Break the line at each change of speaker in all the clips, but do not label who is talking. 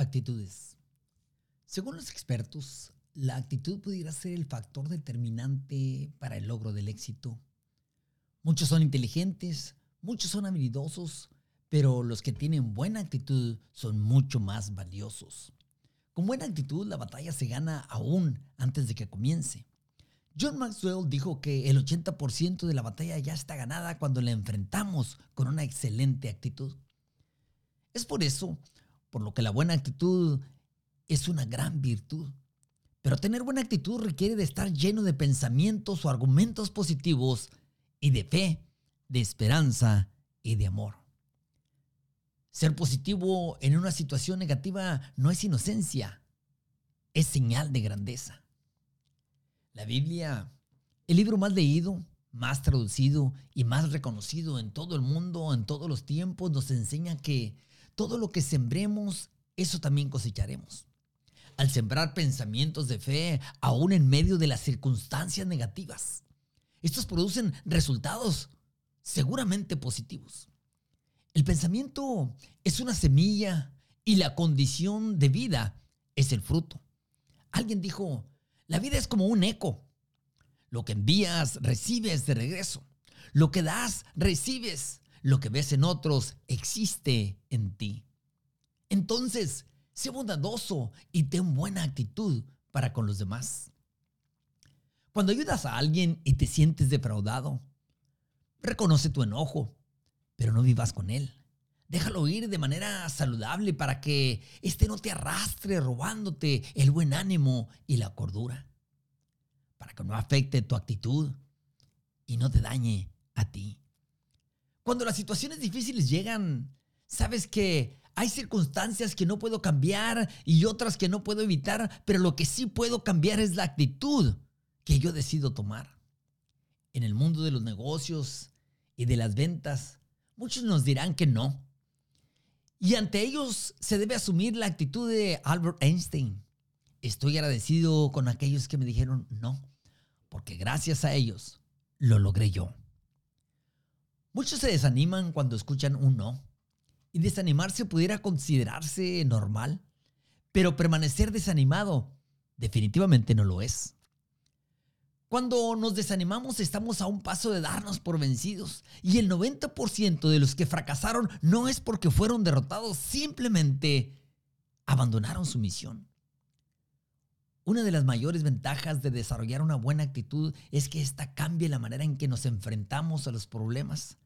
Actitudes. Según los expertos, la actitud pudiera ser el factor determinante para el logro del éxito. Muchos son inteligentes, muchos son habilidosos, pero los que tienen buena actitud son mucho más valiosos. Con buena actitud la batalla se gana aún antes de que comience. John Maxwell dijo que el 80% de la batalla ya está ganada cuando la enfrentamos con una excelente actitud. Es por eso por lo que la buena actitud es una gran virtud. Pero tener buena actitud requiere de estar lleno de pensamientos o argumentos positivos y de fe, de esperanza y de amor. Ser positivo en una situación negativa no es inocencia, es señal de grandeza. La Biblia, el libro más leído, más traducido y más reconocido en todo el mundo, en todos los tiempos, nos enseña que todo lo que sembremos, eso también cosecharemos. Al sembrar pensamientos de fe, aún en medio de las circunstancias negativas, estos producen resultados seguramente positivos. El pensamiento es una semilla y la condición de vida es el fruto. Alguien dijo, la vida es como un eco. Lo que envías, recibes de regreso. Lo que das, recibes. Lo que ves en otros existe en ti. Entonces, sé bondadoso y ten buena actitud para con los demás. Cuando ayudas a alguien y te sientes defraudado, reconoce tu enojo, pero no vivas con él. Déjalo ir de manera saludable para que éste no te arrastre robándote el buen ánimo y la cordura. Para que no afecte tu actitud y no te dañe a ti. Cuando las situaciones difíciles llegan, sabes que hay circunstancias que no puedo cambiar y otras que no puedo evitar, pero lo que sí puedo cambiar es la actitud que yo decido tomar. En el mundo de los negocios y de las ventas, muchos nos dirán que no. Y ante ellos se debe asumir la actitud de Albert Einstein. Estoy agradecido con aquellos que me dijeron no, porque gracias a ellos lo logré yo. Muchos se desaniman cuando escuchan un no. Y desanimarse pudiera considerarse normal, pero permanecer desanimado definitivamente no lo es. Cuando nos desanimamos estamos a un paso de darnos por vencidos y el 90% de los que fracasaron no es porque fueron derrotados, simplemente abandonaron su misión. Una de las mayores ventajas de desarrollar una buena actitud es que ésta cambie la manera en que nos enfrentamos a los problemas.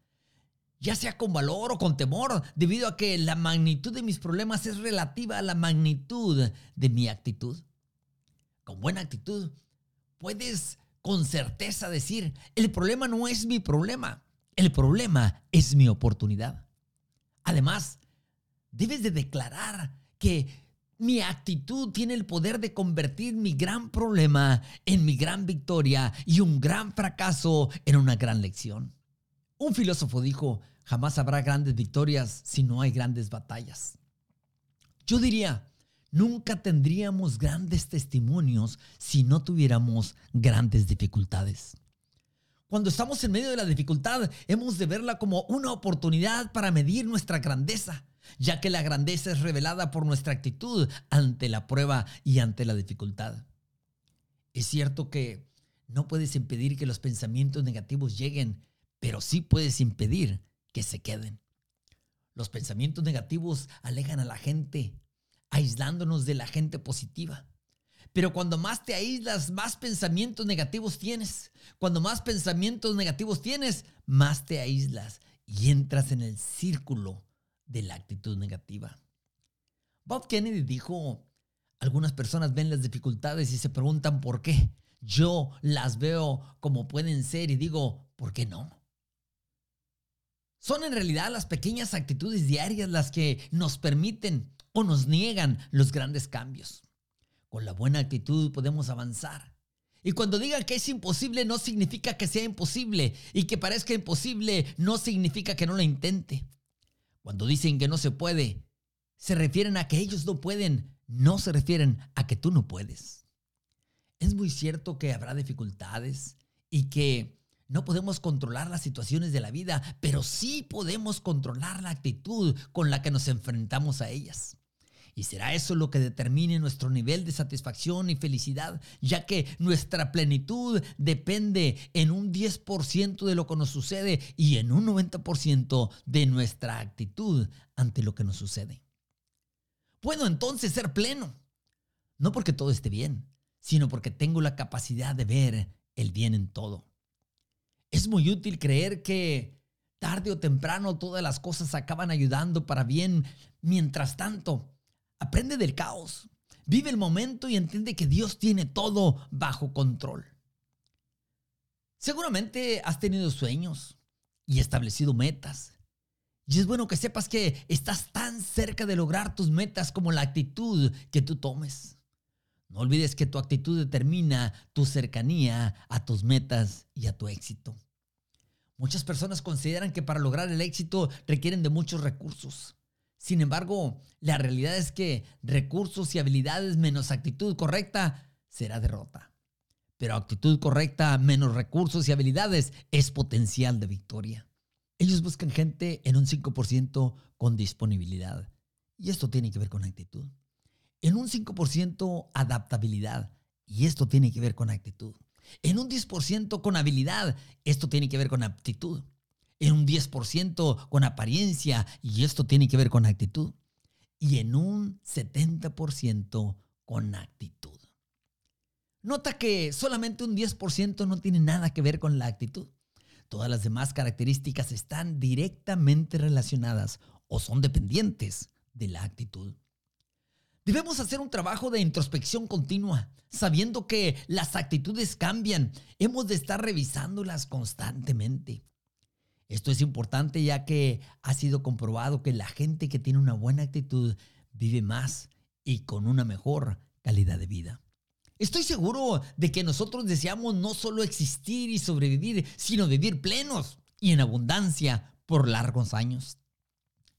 Ya sea con valor o con temor, debido a que la magnitud de mis problemas es relativa a la magnitud de mi actitud. Con buena actitud, puedes con certeza decir, el problema no es mi problema, el problema es mi oportunidad. Además, debes de declarar que mi actitud tiene el poder de convertir mi gran problema en mi gran victoria y un gran fracaso en una gran lección. Un filósofo dijo, jamás habrá grandes victorias si no hay grandes batallas. Yo diría, nunca tendríamos grandes testimonios si no tuviéramos grandes dificultades. Cuando estamos en medio de la dificultad, hemos de verla como una oportunidad para medir nuestra grandeza ya que la grandeza es revelada por nuestra actitud ante la prueba y ante la dificultad. Es cierto que no puedes impedir que los pensamientos negativos lleguen, pero sí puedes impedir que se queden. Los pensamientos negativos alejan a la gente, aislándonos de la gente positiva. Pero cuando más te aíslas, más pensamientos negativos tienes. Cuando más pensamientos negativos tienes, más te aíslas y entras en el círculo de la actitud negativa. Bob Kennedy dijo, algunas personas ven las dificultades y se preguntan por qué. Yo las veo como pueden ser y digo, ¿por qué no? Son en realidad las pequeñas actitudes diarias las que nos permiten o nos niegan los grandes cambios. Con la buena actitud podemos avanzar. Y cuando diga que es imposible no significa que sea imposible y que parezca imposible no significa que no lo intente. Cuando dicen que no se puede, se refieren a que ellos no pueden, no se refieren a que tú no puedes. Es muy cierto que habrá dificultades y que no podemos controlar las situaciones de la vida, pero sí podemos controlar la actitud con la que nos enfrentamos a ellas. Y será eso lo que determine nuestro nivel de satisfacción y felicidad, ya que nuestra plenitud depende en un 10% de lo que nos sucede y en un 90% de nuestra actitud ante lo que nos sucede. Puedo entonces ser pleno, no porque todo esté bien, sino porque tengo la capacidad de ver el bien en todo. Es muy útil creer que tarde o temprano todas las cosas acaban ayudando para bien. Mientras tanto, aprende del caos, vive el momento y entiende que Dios tiene todo bajo control. Seguramente has tenido sueños y establecido metas. Y es bueno que sepas que estás tan cerca de lograr tus metas como la actitud que tú tomes. No olvides que tu actitud determina tu cercanía a tus metas y a tu éxito. Muchas personas consideran que para lograr el éxito requieren de muchos recursos. Sin embargo, la realidad es que recursos y habilidades menos actitud correcta será derrota. Pero actitud correcta menos recursos y habilidades es potencial de victoria. Ellos buscan gente en un 5% con disponibilidad. Y esto tiene que ver con actitud en un 5% adaptabilidad, y esto tiene que ver con actitud. En un 10% con habilidad, esto tiene que ver con aptitud. En un 10% con apariencia, y esto tiene que ver con actitud. Y en un 70% con actitud. Nota que solamente un 10% no tiene nada que ver con la actitud. Todas las demás características están directamente relacionadas o son dependientes de la actitud. Debemos hacer un trabajo de introspección continua, sabiendo que las actitudes cambian. Hemos de estar revisándolas constantemente. Esto es importante ya que ha sido comprobado que la gente que tiene una buena actitud vive más y con una mejor calidad de vida. Estoy seguro de que nosotros deseamos no solo existir y sobrevivir, sino vivir plenos y en abundancia por largos años.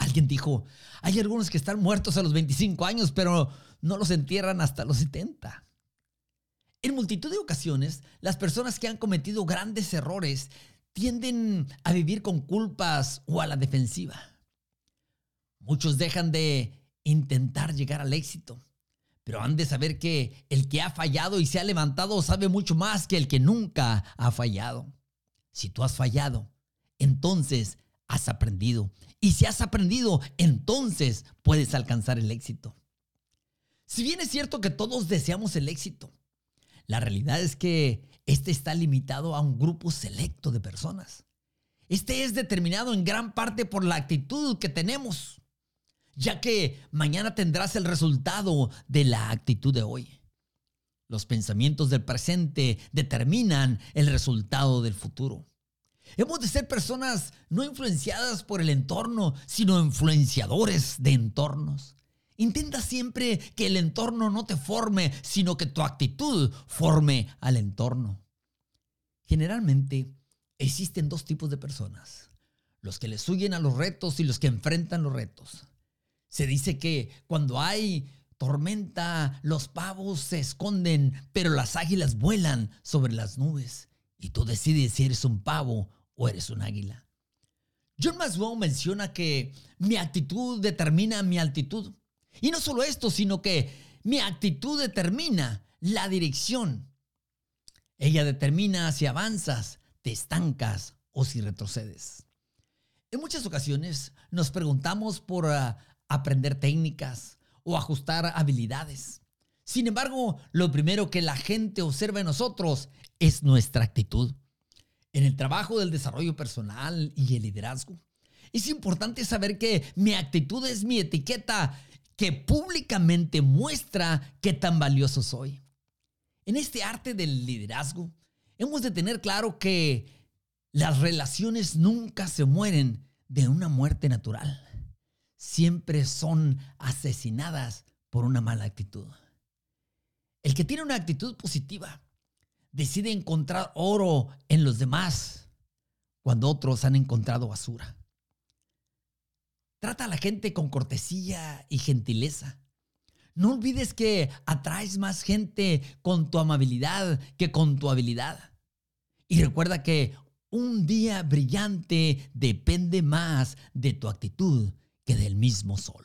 Alguien dijo, hay algunos que están muertos a los 25 años, pero no los entierran hasta los 70. En multitud de ocasiones, las personas que han cometido grandes errores tienden a vivir con culpas o a la defensiva. Muchos dejan de intentar llegar al éxito, pero han de saber que el que ha fallado y se ha levantado sabe mucho más que el que nunca ha fallado. Si tú has fallado, entonces has aprendido. Y si has aprendido, entonces puedes alcanzar el éxito. Si bien es cierto que todos deseamos el éxito, la realidad es que este está limitado a un grupo selecto de personas. Este es determinado en gran parte por la actitud que tenemos, ya que mañana tendrás el resultado de la actitud de hoy. Los pensamientos del presente determinan el resultado del futuro. Hemos de ser personas no influenciadas por el entorno, sino influenciadores de entornos. Intenta siempre que el entorno no te forme, sino que tu actitud forme al entorno. Generalmente existen dos tipos de personas, los que les huyen a los retos y los que enfrentan los retos. Se dice que cuando hay tormenta, los pavos se esconden, pero las águilas vuelan sobre las nubes. Y tú decides si eres un pavo o eres un águila. John Maslow menciona que mi actitud determina mi altitud. Y no solo esto, sino que mi actitud determina la dirección. Ella determina si avanzas, te estancas o si retrocedes. En muchas ocasiones nos preguntamos por ah, aprender técnicas o ajustar habilidades. Sin embargo, lo primero que la gente observa en nosotros es nuestra actitud en el trabajo del desarrollo personal y el liderazgo. Es importante saber que mi actitud es mi etiqueta que públicamente muestra qué tan valioso soy. En este arte del liderazgo, hemos de tener claro que las relaciones nunca se mueren de una muerte natural. Siempre son asesinadas por una mala actitud. El que tiene una actitud positiva decide encontrar oro en los demás cuando otros han encontrado basura. Trata a la gente con cortesía y gentileza. No olvides que atraes más gente con tu amabilidad que con tu habilidad. Y recuerda que un día brillante depende más de tu actitud que del mismo sol.